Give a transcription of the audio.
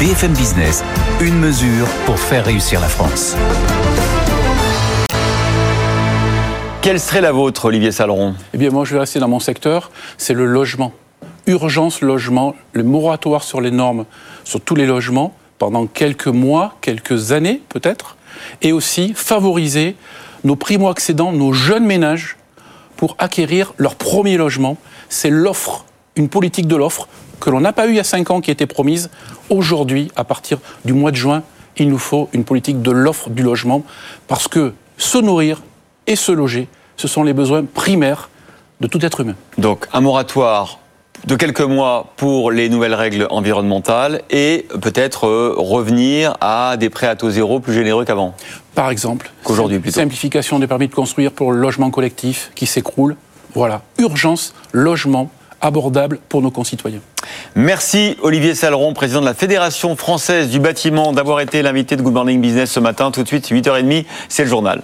BFM Business, une mesure pour faire réussir la France. Quelle serait la vôtre, Olivier Saleron Eh bien, moi, je vais rester dans mon secteur, c'est le logement. Urgence logement, le moratoire sur les normes sur tous les logements pendant quelques mois, quelques années peut-être, et aussi favoriser nos primo-accédants, nos jeunes ménages, pour acquérir leur premier logement. C'est l'offre, une politique de l'offre que l'on n'a pas eu il y a cinq ans qui était promise. Aujourd'hui, à partir du mois de juin, il nous faut une politique de l'offre du logement parce que se nourrir et se loger, ce sont les besoins primaires de tout être humain. Donc un moratoire de quelques mois pour les nouvelles règles environnementales et peut-être euh, revenir à des prêts à taux zéro plus généreux qu'avant. Par exemple, qu'aujourd'hui. Simplification des permis de construire pour le logement collectif qui s'écroule. Voilà, urgence, logement abordable pour nos concitoyens. Merci Olivier Saleron, président de la Fédération française du bâtiment, d'avoir été l'invité de Good Morning Business ce matin. Tout de suite, 8h30, c'est le journal.